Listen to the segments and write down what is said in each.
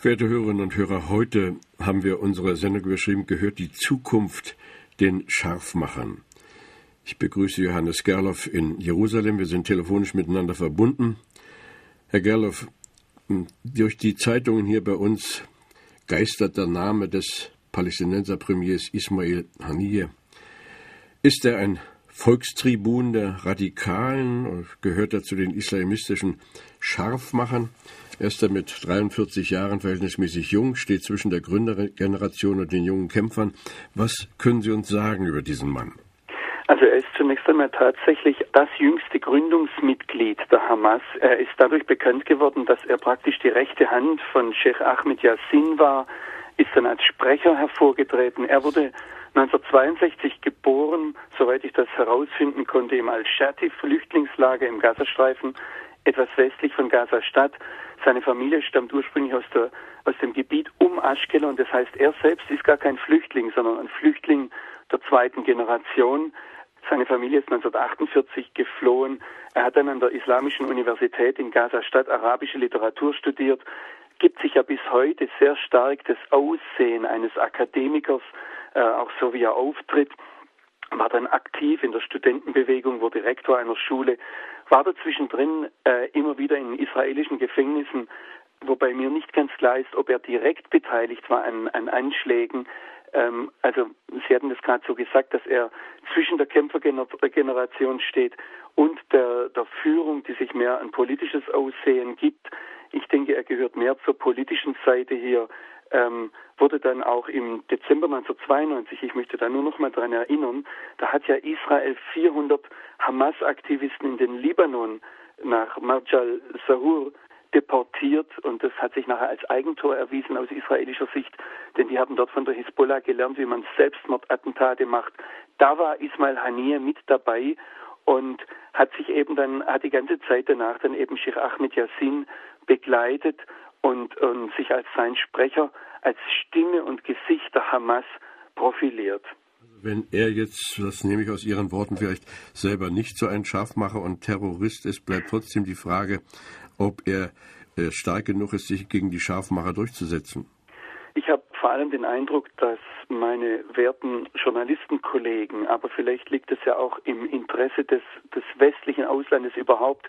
Verehrte Hörerinnen und Hörer, heute haben wir unsere Sendung überschrieben, gehört die Zukunft den Scharfmachern. Ich begrüße Johannes Gerloff in Jerusalem. Wir sind telefonisch miteinander verbunden. Herr Gerloff, durch die Zeitungen hier bei uns geistert der Name des Palästinenserpremiers Ismail Haniyeh. Ist er ein Volkstribun der Radikalen? Gehört er zu den islamistischen Scharfmachern? Er ist er mit 43 Jahren verhältnismäßig jung, steht zwischen der Gründergeneration und den jungen Kämpfern. Was können Sie uns sagen über diesen Mann? Also er ist zunächst einmal tatsächlich das jüngste Gründungsmitglied der Hamas. Er ist dadurch bekannt geworden, dass er praktisch die rechte Hand von Sheikh Ahmed Yassin war, ist dann als Sprecher hervorgetreten. Er wurde 1962 geboren, soweit ich das herausfinden konnte, im Al-Shati-Flüchtlingslager im Gazastreifen, etwas westlich von Gaza-Stadt. Seine Familie stammt ursprünglich aus, der, aus dem Gebiet um Aschkelon. Das heißt, er selbst ist gar kein Flüchtling, sondern ein Flüchtling der zweiten Generation. Seine Familie ist 1948 geflohen. Er hat dann an der Islamischen Universität in Gaza-Stadt arabische Literatur studiert, gibt sich ja bis heute sehr stark das Aussehen eines Akademikers, äh, auch so wie er auftritt war dann aktiv in der Studentenbewegung, wurde Rektor einer Schule, war da zwischendrin äh, immer wieder in israelischen Gefängnissen, wobei mir nicht ganz klar ist, ob er direkt beteiligt war an, an Anschlägen. Ähm, also Sie hatten das gerade so gesagt, dass er zwischen der Kämpfergeneration steht und der, der Führung, die sich mehr ein politisches Aussehen gibt. Ich denke, er gehört mehr zur politischen Seite hier ähm, wurde dann auch im Dezember 1992, ich möchte da nur noch mal dran erinnern, da hat ja Israel 400 Hamas-Aktivisten in den Libanon nach Marjal Sahur deportiert und das hat sich nachher als Eigentor erwiesen aus israelischer Sicht, denn die haben dort von der Hisbollah gelernt, wie man Selbstmordattentate macht. Da war Ismail Haniyeh mit dabei und hat sich eben dann, hat die ganze Zeit danach dann eben Sheikh Ahmed Yassin begleitet und, und sich als sein Sprecher, als Stimme und Gesicht der Hamas profiliert. Wenn er jetzt, das nehme ich aus Ihren Worten vielleicht selber nicht so ein Scharfmacher und Terrorist ist, bleibt trotzdem die Frage, ob er äh, stark genug ist, sich gegen die Scharfmacher durchzusetzen. Ich habe vor allem den Eindruck, dass meine werten Journalistenkollegen, aber vielleicht liegt es ja auch im Interesse des, des westlichen Auslandes überhaupt,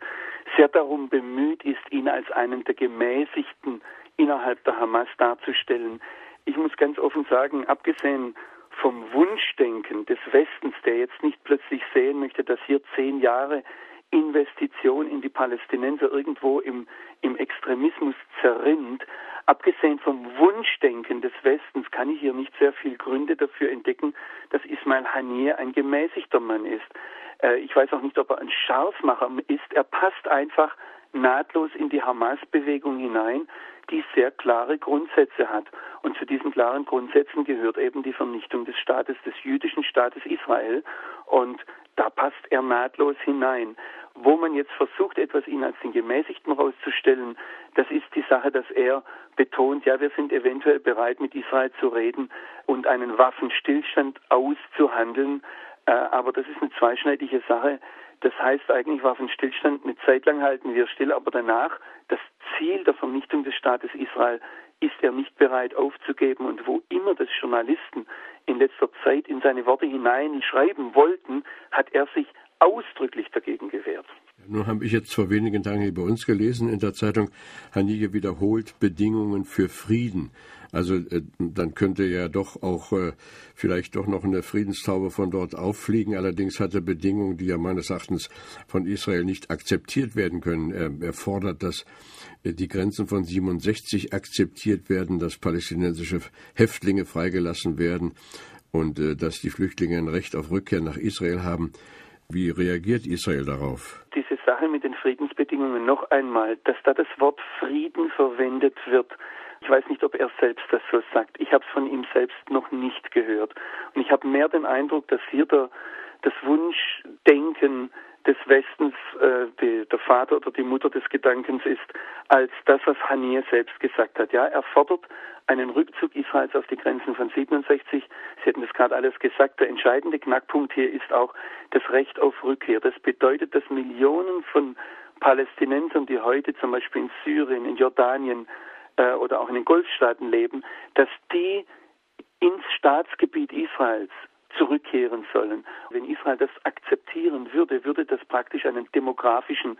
sehr darum bemüht ist, ihn als einen der Gemäßigten innerhalb der Hamas darzustellen. Ich muss ganz offen sagen, abgesehen vom Wunschdenken des Westens, der jetzt nicht plötzlich sehen möchte, dass hier zehn Jahre Investition in die Palästinenser irgendwo im, im Extremismus zerrinnt. Abgesehen vom Wunschdenken des Westens kann ich hier nicht sehr viel Gründe dafür entdecken, dass Ismail Haniyeh ein gemäßigter Mann ist. Äh, ich weiß auch nicht, ob er ein Scharfmacher ist. Er passt einfach nahtlos in die Hamas-Bewegung hinein, die sehr klare Grundsätze hat. Und zu diesen klaren Grundsätzen gehört eben die Vernichtung des Staates, des jüdischen Staates Israel. Und da passt er nahtlos hinein. Wo man jetzt versucht, etwas ihn als den Gemäßigten rauszustellen, das ist die Sache, dass er betont, ja, wir sind eventuell bereit, mit Israel zu reden und einen Waffenstillstand auszuhandeln. Äh, aber das ist eine zweischneidige Sache. Das heißt eigentlich Waffenstillstand, eine Zeit lang halten wir still, aber danach das Ziel der Vernichtung des Staates Israel ist er nicht bereit aufzugeben. Und wo immer das Journalisten in letzter Zeit in seine Worte hineinschreiben wollten, hat er sich ausdrücklich dagegen gewehrt. Nun habe ich jetzt vor wenigen Tagen hier bei uns gelesen in der Zeitung, Hanige wiederholt Bedingungen für Frieden. Also äh, dann könnte ja doch auch äh, vielleicht doch noch eine Friedenstaube von dort auffliegen. Allerdings hat er Bedingungen, die ja meines Erachtens von Israel nicht akzeptiert werden können. Er, er fordert, dass äh, die Grenzen von 67 akzeptiert werden, dass palästinensische Häftlinge freigelassen werden und dass die Flüchtlinge ein Recht auf Rückkehr nach Israel haben. Wie reagiert Israel darauf? Diese Sache mit den Friedensbedingungen noch einmal, dass da das Wort Frieden verwendet wird. Ich weiß nicht, ob er selbst das so sagt. Ich habe es von ihm selbst noch nicht gehört. Und ich habe mehr den Eindruck, dass hier der, das Wunschdenken des Westens äh, die, der Vater oder die Mutter des Gedankens ist, als das, was Haniyeh selbst gesagt hat. Ja, er fordert einen Rückzug Israels auf die Grenzen von 67. Sie hätten das gerade alles gesagt. Der entscheidende Knackpunkt hier ist auch das Recht auf Rückkehr. Das bedeutet, dass Millionen von Palästinensern, die heute zum Beispiel in Syrien, in Jordanien äh, oder auch in den Golfstaaten leben, dass die ins Staatsgebiet Israels zurückkehren sollen. Wenn Israel das akzeptieren würde, würde das praktisch einen demografischen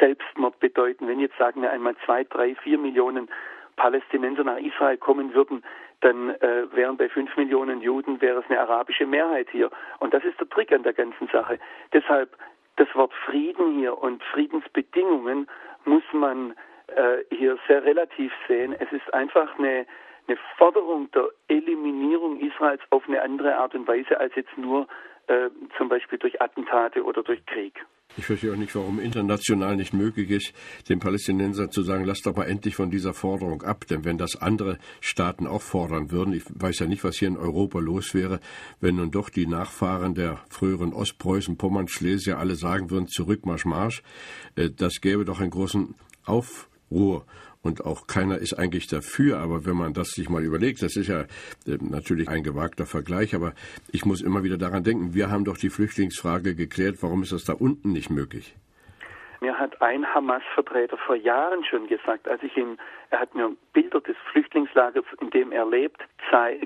Selbstmord bedeuten. Wenn jetzt sagen wir einmal zwei, drei, vier Millionen Palästinenser nach Israel kommen würden, dann äh, wären bei fünf Millionen Juden wäre es eine arabische Mehrheit hier. Und das ist der Trick an der ganzen Sache. Deshalb das Wort Frieden hier und Friedensbedingungen muss man äh, hier sehr relativ sehen. Es ist einfach eine eine Forderung der Eliminierung Israels auf eine andere Art und Weise als jetzt nur äh, zum Beispiel durch Attentate oder durch Krieg. Ich verstehe auch nicht, warum international nicht möglich ist, den Palästinensern zu sagen, lasst doch mal endlich von dieser Forderung ab. Denn wenn das andere Staaten auch fordern würden, ich weiß ja nicht, was hier in Europa los wäre, wenn nun doch die Nachfahren der früheren Ostpreußen, Pommern, Schlesier alle sagen würden, zurück, Marsch, Marsch, äh, das gäbe doch einen großen Aufruhr und auch keiner ist eigentlich dafür. Aber wenn man das sich mal überlegt, das ist ja äh, natürlich ein gewagter Vergleich, aber ich muss immer wieder daran denken, wir haben doch die Flüchtlingsfrage geklärt, warum ist das da unten nicht möglich? Mir hat ein Hamas-Vertreter vor Jahren schon gesagt, als ich ihm, er hat mir Bilder des Flüchtlingslagers, in dem er lebt,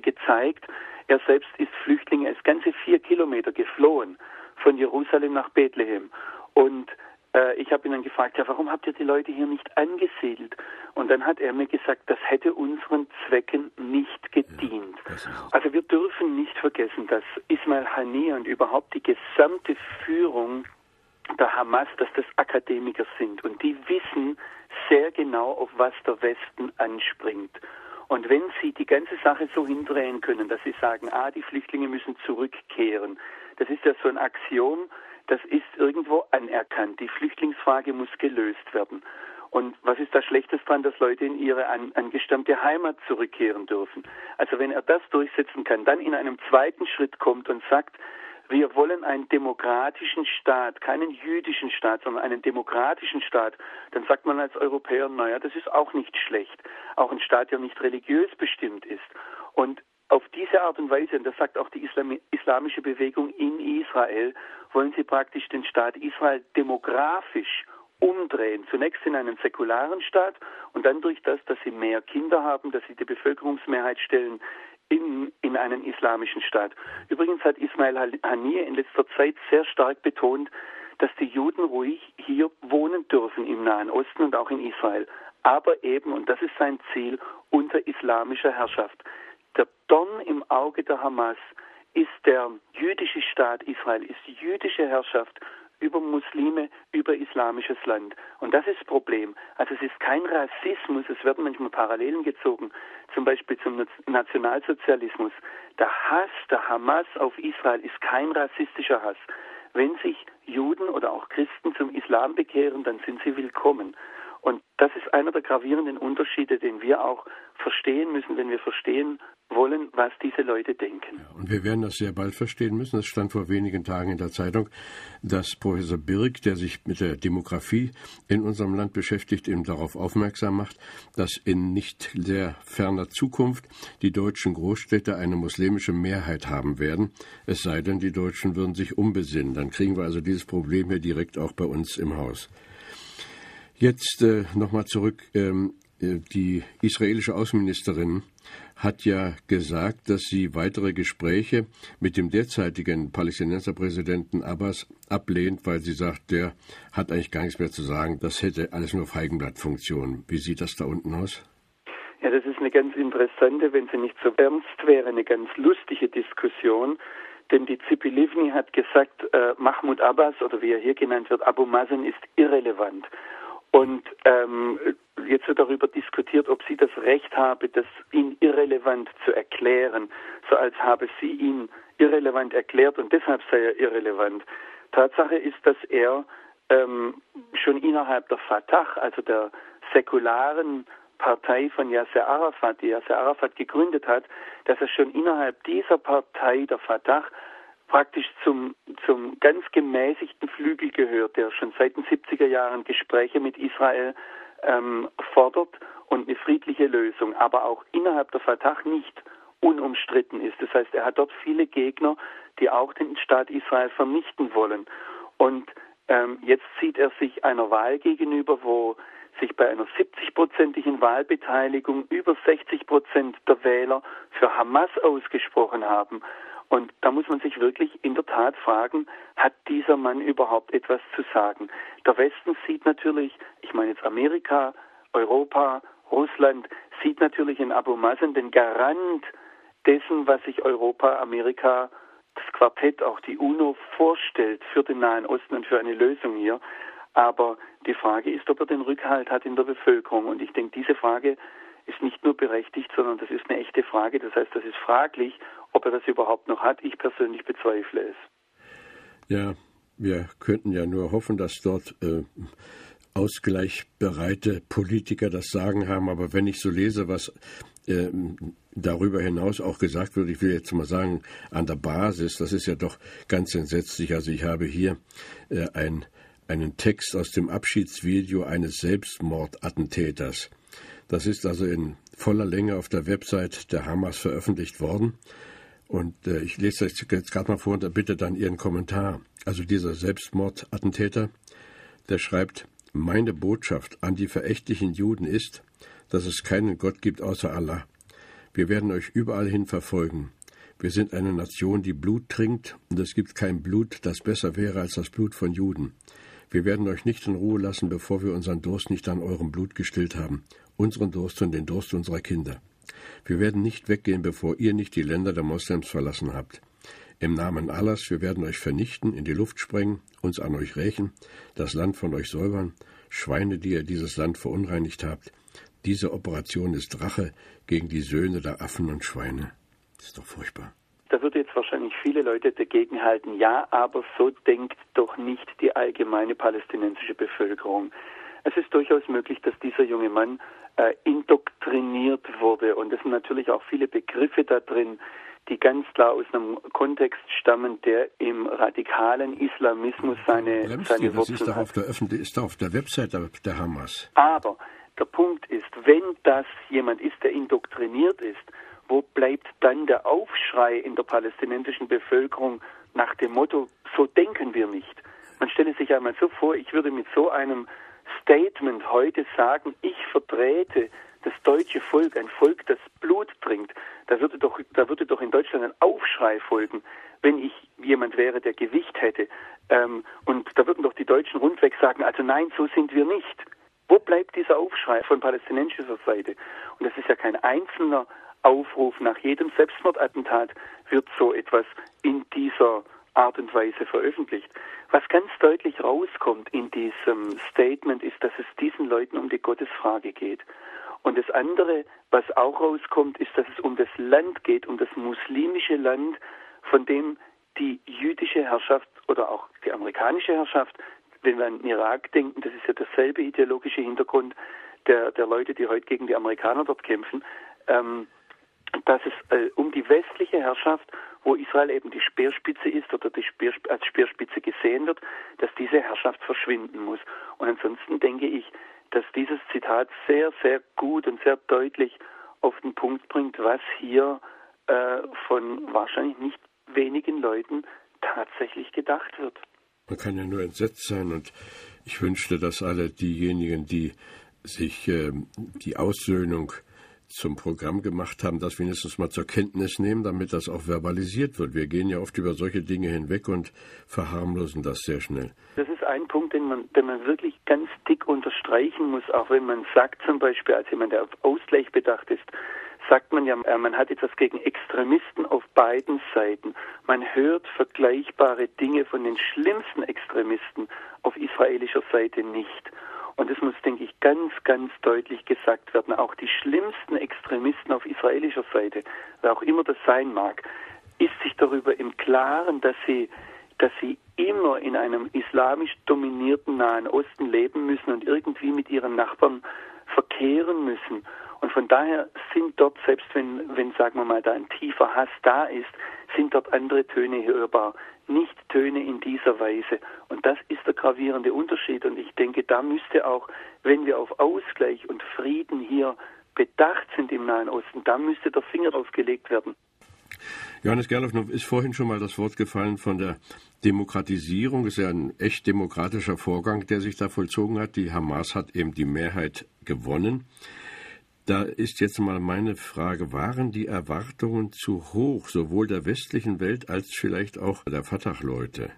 gezeigt. Er selbst ist Flüchtling, er ist ganze vier Kilometer geflohen von Jerusalem nach Bethlehem. Und äh, ich habe ihn dann gefragt, ja, warum habt ihr die Leute hier nicht angesiedelt? Und dann hat er mir gesagt, das hätte unseren Zwecken nicht gedient. Also wir dürfen nicht vergessen, dass Ismail Haniyeh und überhaupt die gesamte Führung der Hamas, dass das Akademiker sind und die wissen sehr genau, auf was der Westen anspringt. Und wenn sie die ganze Sache so hindrehen können, dass sie sagen, ah, die Flüchtlinge müssen zurückkehren, das ist ja so ein Axiom, das ist irgendwo anerkannt. Die Flüchtlingsfrage muss gelöst werden. Und was ist da Schlechtes dran, dass Leute in ihre an, angestammte Heimat zurückkehren dürfen? Also wenn er das durchsetzen kann, dann in einem zweiten Schritt kommt und sagt, wir wollen einen demokratischen Staat, keinen jüdischen Staat, sondern einen demokratischen Staat, dann sagt man als Europäer, naja, das ist auch nicht schlecht. Auch ein Staat, der nicht religiös bestimmt ist. Und auf diese Art und Weise, und das sagt auch die islamische Bewegung in Israel, wollen sie praktisch den Staat Israel demografisch umdrehen. Zunächst in einen säkularen Staat und dann durch das, dass sie mehr Kinder haben, dass sie die Bevölkerungsmehrheit stellen, in, in einen islamischen Staat. Übrigens hat Ismail Haniyeh in letzter Zeit sehr stark betont, dass die Juden ruhig hier wohnen dürfen im Nahen Osten und auch in Israel. Aber eben, und das ist sein Ziel, unter islamischer Herrschaft. Der Dorn im Auge der Hamas ist der jüdische Staat Israel, ist die jüdische Herrschaft über Muslime, über islamisches Land. Und das ist das Problem. Also es ist kein Rassismus, es werden manchmal Parallelen gezogen, zum Beispiel zum Nationalsozialismus. Der Hass der Hamas auf Israel ist kein rassistischer Hass. Wenn sich Juden oder auch Christen zum Islam bekehren, dann sind sie willkommen. Und das ist einer der gravierenden Unterschiede, den wir auch verstehen müssen, wenn wir verstehen wollen, was diese Leute denken. Und wir werden das sehr bald verstehen müssen. Es stand vor wenigen Tagen in der Zeitung, dass Professor Birk, der sich mit der Demografie in unserem Land beschäftigt, eben darauf aufmerksam macht, dass in nicht sehr ferner Zukunft die deutschen Großstädte eine muslimische Mehrheit haben werden. Es sei denn, die Deutschen würden sich umbesinnen. Dann kriegen wir also dieses Problem hier direkt auch bei uns im Haus. Jetzt äh, nochmal zurück. Ähm, äh, die israelische Außenministerin hat ja gesagt, dass sie weitere Gespräche mit dem derzeitigen Palästinenserpräsidenten Abbas ablehnt, weil sie sagt, der hat eigentlich gar nichts mehr zu sagen. Das hätte alles nur Feigenblattfunktion. Wie sieht das da unten aus? Ja, das ist eine ganz interessante, wenn sie nicht so ernst wäre, eine ganz lustige Diskussion. Denn die Zipi Livni hat gesagt, äh, Mahmoud Abbas oder wie er hier genannt wird, Abu Mazen ist irrelevant. Und ähm, jetzt wird darüber diskutiert, ob sie das Recht habe, das ihn irrelevant zu erklären, so als habe sie ihn irrelevant erklärt und deshalb sei er irrelevant. Tatsache ist, dass er ähm, schon innerhalb der Fatah, also der säkularen Partei von Yasser Arafat, die Yasser Arafat gegründet hat, dass er schon innerhalb dieser Partei der Fatah praktisch zum, zum ganz gemäßigten Flügel gehört, der schon seit den 70er Jahren Gespräche mit Israel ähm, fordert und eine friedliche Lösung, aber auch innerhalb der Fatah nicht unumstritten ist. Das heißt, er hat dort viele Gegner, die auch den Staat Israel vernichten wollen. Und ähm, jetzt sieht er sich einer Wahl gegenüber, wo sich bei einer 70-prozentigen Wahlbeteiligung über 60 Prozent der Wähler für Hamas ausgesprochen haben. Und da muss man sich wirklich in der Tat fragen, hat dieser Mann überhaupt etwas zu sagen? Der Westen sieht natürlich, ich meine jetzt Amerika, Europa, Russland, sieht natürlich in Abu Mazen den Garant dessen, was sich Europa, Amerika, das Quartett, auch die UNO vorstellt für den Nahen Osten und für eine Lösung hier. Aber die Frage ist, ob er den Rückhalt hat in der Bevölkerung. Und ich denke, diese Frage ist nicht nur berechtigt, sondern das ist eine echte Frage. Das heißt, das ist fraglich, ob er das überhaupt noch hat, ich persönlich bezweifle es. Ja, wir könnten ja nur hoffen, dass dort äh, ausgleichbereite Politiker das Sagen haben. Aber wenn ich so lese, was äh, darüber hinaus auch gesagt wird, ich will jetzt mal sagen, an der Basis, das ist ja doch ganz entsetzlich. Also ich habe hier äh, ein, einen Text aus dem Abschiedsvideo eines Selbstmordattentäters. Das ist also in voller Länge auf der Website der Hamas veröffentlicht worden. Und äh, ich lese das jetzt gerade mal vor und bitte dann Ihren Kommentar. Also dieser Selbstmordattentäter, der schreibt, meine Botschaft an die verächtlichen Juden ist, dass es keinen Gott gibt außer Allah. Wir werden euch überall hin verfolgen. Wir sind eine Nation, die Blut trinkt, und es gibt kein Blut, das besser wäre als das Blut von Juden. Wir werden euch nicht in Ruhe lassen, bevor wir unseren Durst nicht an eurem Blut gestillt haben, unseren Durst und den Durst unserer Kinder. Wir werden nicht weggehen, bevor ihr nicht die Länder der Moslems verlassen habt. Im Namen Allahs, wir werden euch vernichten, in die Luft sprengen, uns an euch rächen, das Land von euch säubern, Schweine, die ihr dieses Land verunreinigt habt. Diese Operation ist Rache gegen die Söhne der Affen und Schweine. Das ist doch furchtbar. Da würde jetzt wahrscheinlich viele Leute dagegen halten, ja, aber so denkt doch nicht die allgemeine palästinensische Bevölkerung. Es ist durchaus möglich, dass dieser junge Mann äh, indoktriniert wurde. Und es sind natürlich auch viele Begriffe da drin, die ganz klar aus einem Kontext stammen, der im radikalen Islamismus seine, seine Wurzeln das ist Auf der Öffentlich ist auf der Website der Hamas. Aber der Punkt ist, wenn das jemand ist, der indoktriniert ist, wo bleibt dann der Aufschrei in der palästinensischen Bevölkerung nach dem Motto, so denken wir nicht? Man stelle sich einmal so vor, ich würde mit so einem Statement heute sagen, ich vertrete das deutsche Volk, ein Volk, das Blut trinkt, da würde doch, da würde doch in Deutschland ein Aufschrei folgen, wenn ich jemand wäre, der Gewicht hätte. Ähm, und da würden doch die Deutschen rundweg sagen, also nein, so sind wir nicht. Wo bleibt dieser Aufschrei von palästinensischer Seite? Und das ist ja kein einzelner Aufruf. Nach jedem Selbstmordattentat wird so etwas in dieser Art und Weise veröffentlicht. Was ganz deutlich rauskommt in diesem Statement ist, dass es diesen Leuten um die Gottesfrage geht. Und das andere, was auch rauskommt, ist, dass es um das Land geht, um das muslimische Land, von dem die jüdische Herrschaft oder auch die amerikanische Herrschaft, wenn wir an den Irak denken, das ist ja derselbe ideologische Hintergrund der, der Leute, die heute gegen die Amerikaner dort kämpfen, ähm, dass es äh, um die westliche Herrschaft, wo Israel eben die Speerspitze ist oder die Speer, als Speerspitze gesehen wird, dass diese Herrschaft verschwinden muss. Und ansonsten denke ich, dass dieses Zitat sehr, sehr gut und sehr deutlich auf den Punkt bringt, was hier äh, von wahrscheinlich nicht wenigen Leuten tatsächlich gedacht wird. Man kann ja nur entsetzt sein und ich wünschte, dass alle diejenigen, die sich äh, die Aussöhnung zum Programm gemacht haben, das wenigstens mal zur Kenntnis nehmen, damit das auch verbalisiert wird. Wir gehen ja oft über solche Dinge hinweg und verharmlosen das sehr schnell. Das ist ein Punkt, den man, den man wirklich ganz dick unterstreichen muss, auch wenn man sagt zum Beispiel, als jemand, der auf Ausgleich bedacht ist, sagt man ja, äh, man hat etwas gegen Extremisten auf beiden Seiten. Man hört vergleichbare Dinge von den schlimmsten Extremisten auf israelischer Seite nicht. Und es muss, denke ich, ganz, ganz deutlich gesagt werden, auch die schlimmsten Extremisten auf israelischer Seite, wer auch immer das sein mag, ist sich darüber im Klaren, dass sie, dass sie immer in einem islamisch dominierten Nahen Osten leben müssen und irgendwie mit ihren Nachbarn verkehren müssen. Und von daher sind dort, selbst wenn, wenn, sagen wir mal, da ein tiefer Hass da ist, sind dort andere Töne hörbar. Nicht Töne in dieser Weise. Und das ist der gravierende Unterschied. Und ich denke, da müsste auch, wenn wir auf Ausgleich und Frieden hier bedacht sind im Nahen Osten, da müsste der Finger drauf gelegt werden. Johannes Gerloff, ist vorhin schon mal das Wort gefallen von der Demokratisierung. Das ist ja ein echt demokratischer Vorgang, der sich da vollzogen hat. Die Hamas hat eben die Mehrheit gewonnen. Da ist jetzt mal meine Frage, waren die Erwartungen zu hoch, sowohl der westlichen Welt als vielleicht auch der Fatah-Leute?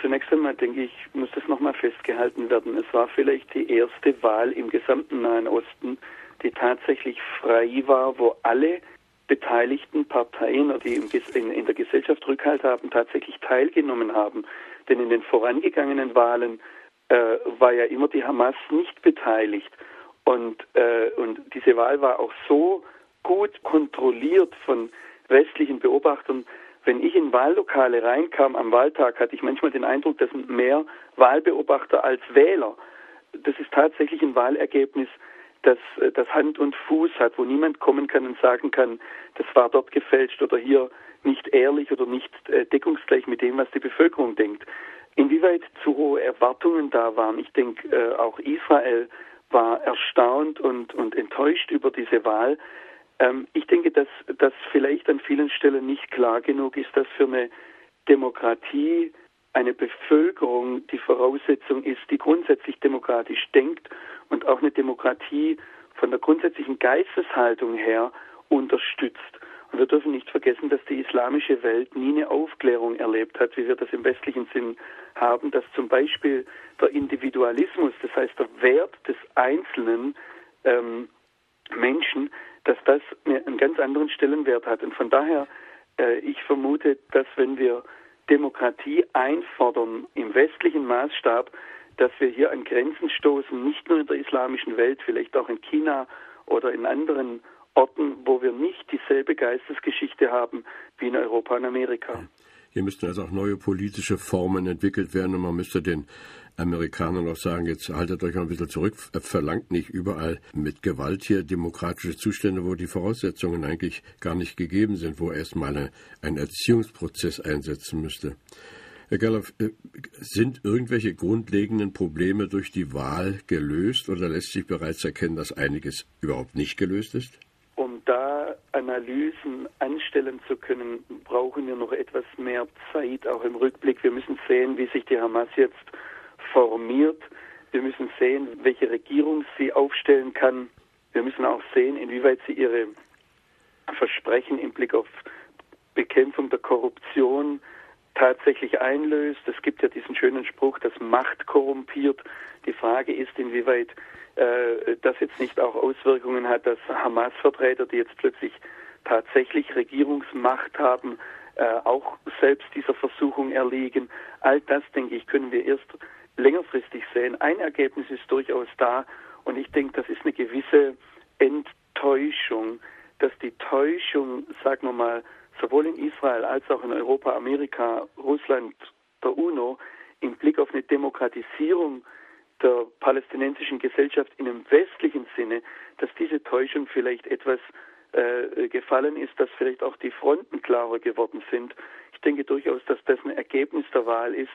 Zunächst einmal denke ich, muss das nochmal festgehalten werden. Es war vielleicht die erste Wahl im gesamten Nahen Osten, die tatsächlich frei war, wo alle beteiligten Parteien, die in, der Gesellschaft Rückhalt haben, tatsächlich teilgenommen haben. Denn in den vorangegangenen Wahlen äh, war ja immer die Hamas nicht beteiligt. Und, äh, und diese Wahl war auch so gut kontrolliert von westlichen Beobachtern. Wenn ich in Wahllokale reinkam am Wahltag, hatte ich manchmal den Eindruck, das sind mehr Wahlbeobachter als Wähler. Das ist tatsächlich ein Wahlergebnis, das, äh, das Hand und Fuß hat, wo niemand kommen kann und sagen kann, das war dort gefälscht oder hier nicht ehrlich oder nicht äh, deckungsgleich mit dem, was die Bevölkerung denkt. Inwieweit zu hohe Erwartungen da waren, ich denke, äh, auch Israel war erstaunt und, und enttäuscht über diese Wahl. Ähm, ich denke, dass das vielleicht an vielen Stellen nicht klar genug ist, dass für eine Demokratie eine Bevölkerung die Voraussetzung ist, die grundsätzlich demokratisch denkt und auch eine Demokratie von der grundsätzlichen Geisteshaltung her unterstützt. Wir dürfen nicht vergessen, dass die islamische Welt nie eine Aufklärung erlebt hat, wie wir das im westlichen Sinn haben, dass zum Beispiel der Individualismus, das heißt der Wert des einzelnen ähm, Menschen, dass das einen ganz anderen Stellenwert hat. Und von daher, äh, ich vermute, dass wenn wir Demokratie einfordern im westlichen Maßstab, dass wir hier an Grenzen stoßen, nicht nur in der islamischen Welt, vielleicht auch in China oder in anderen Orten, wo wir nicht dieselbe Geistesgeschichte haben wie in Europa und Amerika. Hier müssten also auch neue politische Formen entwickelt werden und man müsste den Amerikanern auch sagen, jetzt haltet euch mal ein bisschen zurück, verlangt nicht überall mit Gewalt hier demokratische Zustände, wo die Voraussetzungen eigentlich gar nicht gegeben sind, wo erstmal ein Erziehungsprozess einsetzen müsste. Herr Gerloff, äh, sind irgendwelche grundlegenden Probleme durch die Wahl gelöst oder lässt sich bereits erkennen, dass einiges überhaupt nicht gelöst ist? Da Analysen anstellen zu können, brauchen wir noch etwas mehr Zeit, auch im Rückblick. Wir müssen sehen, wie sich die Hamas jetzt formiert. Wir müssen sehen, welche Regierung sie aufstellen kann. Wir müssen auch sehen, inwieweit sie ihre Versprechen im Blick auf Bekämpfung der Korruption tatsächlich einlöst. Es gibt ja diesen schönen Spruch, dass Macht korrumpiert. Die Frage ist, inwieweit äh, das jetzt nicht auch Auswirkungen hat, dass Hamas-Vertreter, die jetzt plötzlich tatsächlich Regierungsmacht haben, äh, auch selbst dieser Versuchung erliegen. All das, denke ich, können wir erst längerfristig sehen. Ein Ergebnis ist durchaus da und ich denke, das ist eine gewisse Enttäuschung, dass die Täuschung, sagen wir mal, sowohl in Israel als auch in Europa, Amerika, Russland, der UNO im Blick auf eine Demokratisierung der palästinensischen Gesellschaft in einem westlichen Sinne, dass diese Täuschung vielleicht etwas äh, gefallen ist, dass vielleicht auch die Fronten klarer geworden sind. Ich denke durchaus, dass das ein Ergebnis der Wahl ist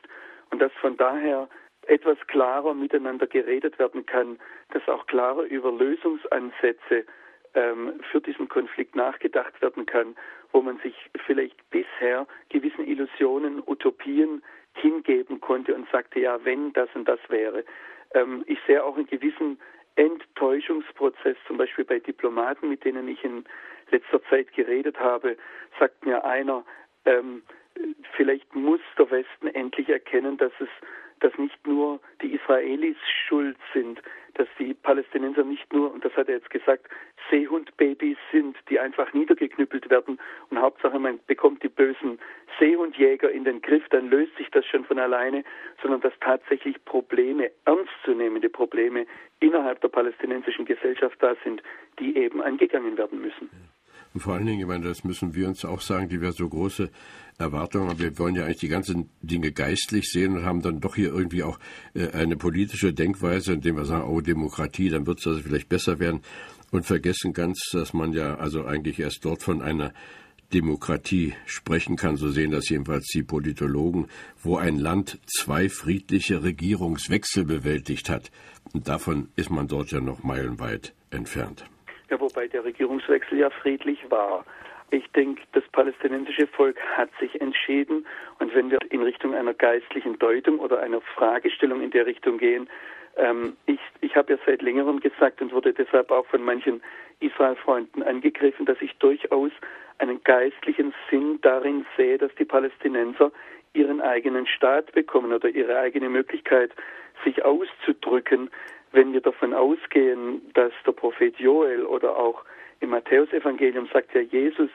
und dass von daher etwas klarer miteinander geredet werden kann, dass auch klarer über Lösungsansätze ähm, für diesen Konflikt nachgedacht werden kann, wo man sich vielleicht bisher gewissen Illusionen, Utopien hingeben konnte und sagte, ja, wenn das und das wäre. Ähm, ich sehe auch einen gewissen Enttäuschungsprozess, zum Beispiel bei Diplomaten, mit denen ich in letzter Zeit geredet habe, sagt mir einer, ähm, vielleicht muss der Westen endlich erkennen, dass es dass nicht nur die Israelis schuld sind, dass die Palästinenser nicht nur, und das hat er jetzt gesagt, Seehundbabys sind, die einfach niedergeknüppelt werden und Hauptsache man bekommt die bösen Seehundjäger in den Griff, dann löst sich das schon von alleine, sondern dass tatsächlich Probleme, ernstzunehmende Probleme innerhalb der palästinensischen Gesellschaft da sind, die eben angegangen werden müssen. Und vor allen Dingen, ich meine, das müssen wir uns auch sagen, die wir so große Erwartungen haben. Wir wollen ja eigentlich die ganzen Dinge geistlich sehen und haben dann doch hier irgendwie auch äh, eine politische Denkweise, indem wir sagen, oh, Demokratie, dann wird es also vielleicht besser werden und vergessen ganz, dass man ja also eigentlich erst dort von einer Demokratie sprechen kann, so sehen das jedenfalls die Politologen, wo ein Land zwei friedliche Regierungswechsel bewältigt hat. Und davon ist man dort ja noch meilenweit entfernt. Ja, wobei der Regierungswechsel ja friedlich war. Ich denke, das palästinensische Volk hat sich entschieden. Und wenn wir in Richtung einer geistlichen Deutung oder einer Fragestellung in der Richtung gehen, ähm, ich, ich habe ja seit längerem gesagt und wurde deshalb auch von manchen Israel-Freunden angegriffen, dass ich durchaus einen geistlichen Sinn darin sehe, dass die Palästinenser ihren eigenen Staat bekommen oder ihre eigene Möglichkeit, sich auszudrücken, wenn wir davon ausgehen, dass der Prophet Joel oder auch im Matthäusevangelium sagt ja Jesus,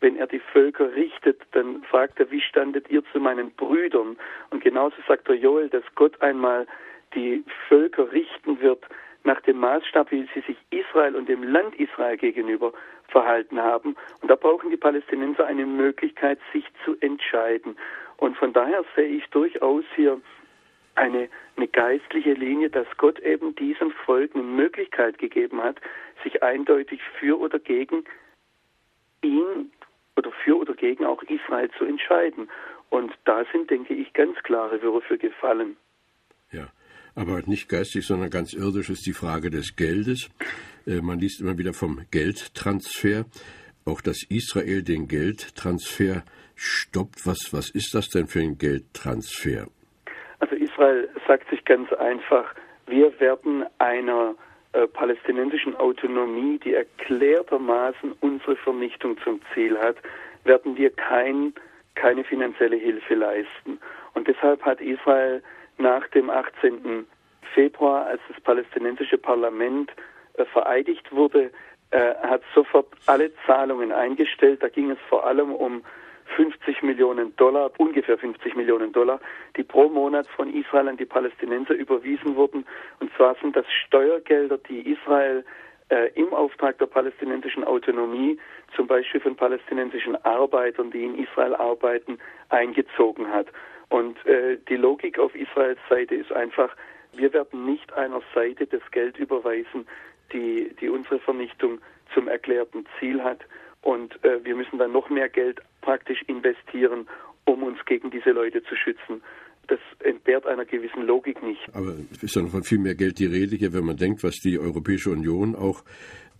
wenn er die Völker richtet, dann fragt er, wie standet ihr zu meinen Brüdern? Und genauso sagt der Joel, dass Gott einmal die Völker richten wird nach dem Maßstab, wie sie sich Israel und dem Land Israel gegenüber verhalten haben. Und da brauchen die Palästinenser eine Möglichkeit, sich zu entscheiden. Und von daher sehe ich durchaus hier eine, eine geistliche Linie, dass Gott eben diesem Volk eine Möglichkeit gegeben hat, sich eindeutig für oder gegen ihn oder für oder gegen auch Israel zu entscheiden. Und da sind, denke ich, ganz klare Würfe gefallen. Ja aber nicht geistig, sondern ganz irdisch ist die Frage des Geldes. Äh, man liest immer wieder vom Geldtransfer. Auch dass Israel den Geldtransfer stoppt. Was, was ist das denn für ein Geldtransfer? Israel sagt sich ganz einfach, wir werden einer äh, palästinensischen Autonomie, die erklärtermaßen unsere Vernichtung zum Ziel hat, werden wir kein, keine finanzielle Hilfe leisten. Und deshalb hat Israel nach dem 18. Februar, als das palästinensische Parlament äh, vereidigt wurde, äh, hat sofort alle Zahlungen eingestellt. Da ging es vor allem um 50 Millionen Dollar, ungefähr 50 Millionen Dollar, die pro Monat von Israel an die Palästinenser überwiesen wurden. Und zwar sind das Steuergelder, die Israel äh, im Auftrag der palästinensischen Autonomie, zum Beispiel von palästinensischen Arbeitern, die in Israel arbeiten, eingezogen hat. Und äh, die Logik auf Israels Seite ist einfach, wir werden nicht einer Seite das Geld überweisen, die, die unsere Vernichtung zum erklärten Ziel hat. Und äh, wir müssen dann noch mehr Geld praktisch investieren, um uns gegen diese Leute zu schützen. Das entbehrt einer gewissen Logik nicht. Aber es ist ja noch von viel mehr Geld die Rede hier, wenn man denkt, was die Europäische Union auch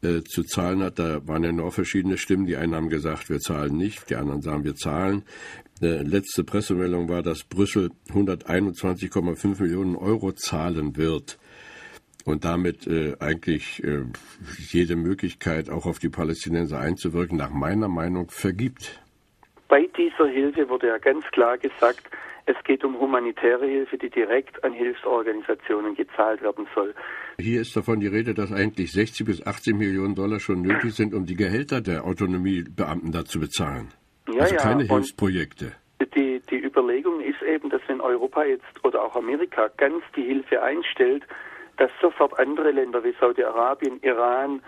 äh, zu zahlen hat. Da waren ja noch verschiedene Stimmen. Die einen haben gesagt, wir zahlen nicht, die anderen sagen, wir zahlen. Äh, letzte Pressemeldung war, dass Brüssel 121,5 Millionen Euro zahlen wird und damit äh, eigentlich äh, jede Möglichkeit, auch auf die Palästinenser einzuwirken, nach meiner Meinung vergibt. Bei dieser Hilfe wurde ja ganz klar gesagt, es geht um humanitäre Hilfe, die direkt an Hilfsorganisationen gezahlt werden soll. Hier ist davon die Rede, dass eigentlich 60 bis 80 Millionen Dollar schon nötig sind, um die Gehälter der Autonomiebeamten da zu bezahlen. Ja, also keine ja. Hilfsprojekte. Die, die Überlegung ist eben, dass wenn Europa jetzt oder auch Amerika ganz die Hilfe einstellt, dass sofort andere Länder wie Saudi-Arabien, Iran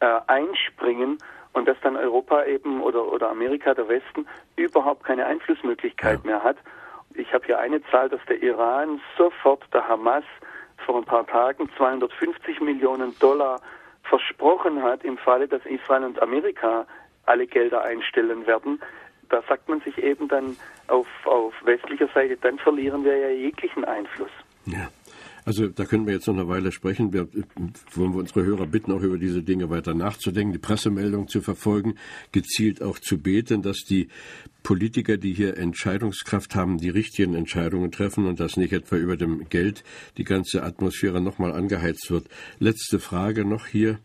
äh, einspringen und dass dann Europa eben oder, oder Amerika, der Westen, überhaupt keine Einflussmöglichkeit ja. mehr hat ich habe hier eine Zahl, dass der Iran sofort der Hamas vor ein paar Tagen 250 Millionen Dollar versprochen hat, im Falle, dass Israel und Amerika alle Gelder einstellen werden. Da sagt man sich eben dann auf, auf westlicher Seite, dann verlieren wir ja jeglichen Einfluss. Ja. Also da können wir jetzt noch eine Weile sprechen. Wir wollen wir unsere Hörer bitten, auch über diese Dinge weiter nachzudenken, die Pressemeldung zu verfolgen, gezielt auch zu beten, dass die Politiker, die hier Entscheidungskraft haben, die richtigen Entscheidungen treffen und dass nicht etwa über dem Geld die ganze Atmosphäre nochmal angeheizt wird. Letzte Frage noch hier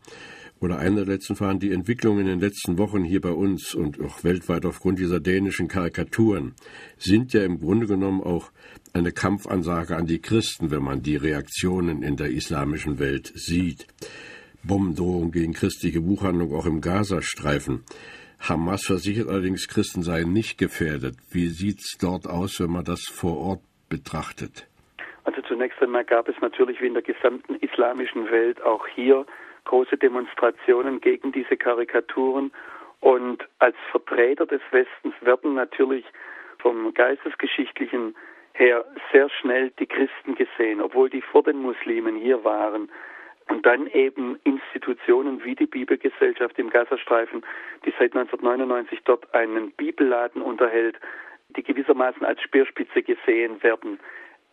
oder eine der letzten Fragen, die Entwicklung in den letzten Wochen hier bei uns und auch weltweit aufgrund dieser dänischen Karikaturen sind ja im Grunde genommen auch eine Kampfansage an die Christen, wenn man die Reaktionen in der islamischen Welt sieht. Bombendrohung gegen christliche Buchhandlung auch im Gazastreifen. Hamas versichert allerdings, Christen seien nicht gefährdet. Wie sieht es dort aus, wenn man das vor Ort betrachtet? Also zunächst einmal gab es natürlich wie in der gesamten islamischen Welt auch hier große Demonstrationen gegen diese Karikaturen Und als Vertreter des Westens werden natürlich vom geistesgeschichtlichen her sehr schnell die Christen gesehen, obwohl die vor den Muslimen hier waren. Und dann eben Institutionen wie die Bibelgesellschaft im Gazastreifen, die seit 1999 dort einen Bibelladen unterhält, die gewissermaßen als Speerspitze gesehen werden.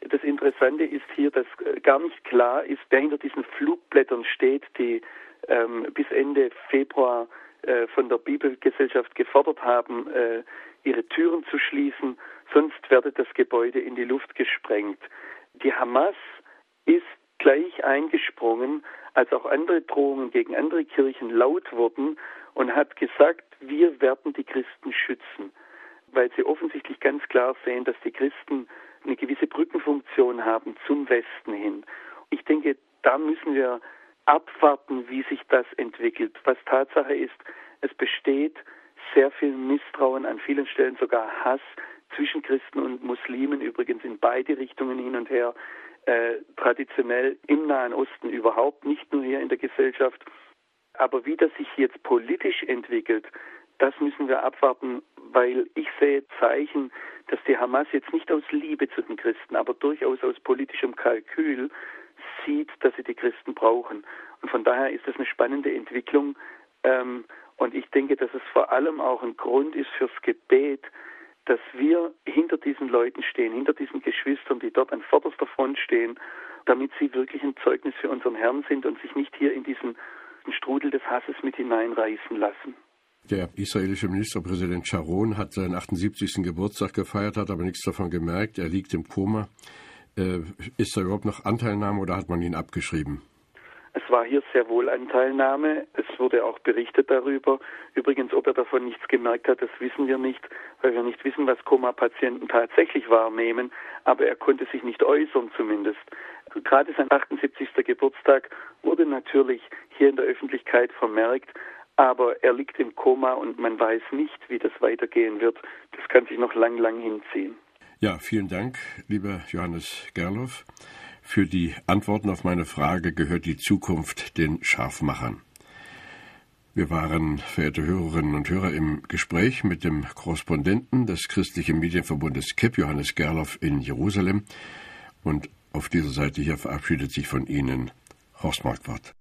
Das Interessante ist hier, dass gar nicht klar ist, wer hinter diesen Flugblättern steht, die ähm, bis Ende Februar äh, von der Bibelgesellschaft gefordert haben, äh, ihre Türen zu schließen, sonst werde das Gebäude in die Luft gesprengt. Die Hamas ist gleich eingesprungen, als auch andere Drohungen gegen andere Kirchen laut wurden und hat gesagt, wir werden die Christen schützen, weil sie offensichtlich ganz klar sehen, dass die Christen eine gewisse Brückenfunktion haben zum Westen hin. Ich denke, da müssen wir abwarten, wie sich das entwickelt. Was Tatsache ist, es besteht sehr viel Misstrauen, an vielen Stellen sogar Hass zwischen Christen und Muslimen, übrigens in beide Richtungen hin und her, äh, traditionell im Nahen Osten überhaupt, nicht nur hier in der Gesellschaft. Aber wie das sich jetzt politisch entwickelt, das müssen wir abwarten, weil ich sehe Zeichen, dass die Hamas jetzt nicht aus Liebe zu den Christen, aber durchaus aus politischem Kalkül sieht, dass sie die Christen brauchen. Und von daher ist das eine spannende Entwicklung. Ähm, und ich denke, dass es vor allem auch ein Grund ist fürs Gebet, dass wir hinter diesen Leuten stehen, hinter diesen Geschwistern, die dort an vorderster Front stehen, damit sie wirklich ein Zeugnis für unseren Herrn sind und sich nicht hier in diesen Strudel des Hasses mit hineinreißen lassen. Der israelische Ministerpräsident Sharon hat seinen 78. Geburtstag gefeiert, hat aber nichts davon gemerkt. Er liegt im Koma. Äh, ist da überhaupt noch Anteilnahme oder hat man ihn abgeschrieben? Es war hier sehr wohl Anteilnahme. Es wurde auch berichtet darüber. Übrigens, ob er davon nichts gemerkt hat, das wissen wir nicht, weil wir nicht wissen, was Koma-Patienten tatsächlich wahrnehmen. Aber er konnte sich nicht äußern zumindest. Gerade sein 78. Geburtstag wurde natürlich hier in der Öffentlichkeit vermerkt. Aber er liegt im Koma und man weiß nicht, wie das weitergehen wird. Das kann sich noch lang, lang hinziehen. Ja, vielen Dank, lieber Johannes Gerloff. Für die Antworten auf meine Frage gehört die Zukunft den Scharfmachern. Wir waren, verehrte Hörerinnen und Hörer, im Gespräch mit dem Korrespondenten des christlichen Medienverbundes KIP, Johannes Gerloff in Jerusalem. Und auf dieser Seite hier verabschiedet sich von Ihnen Horst Marquardt.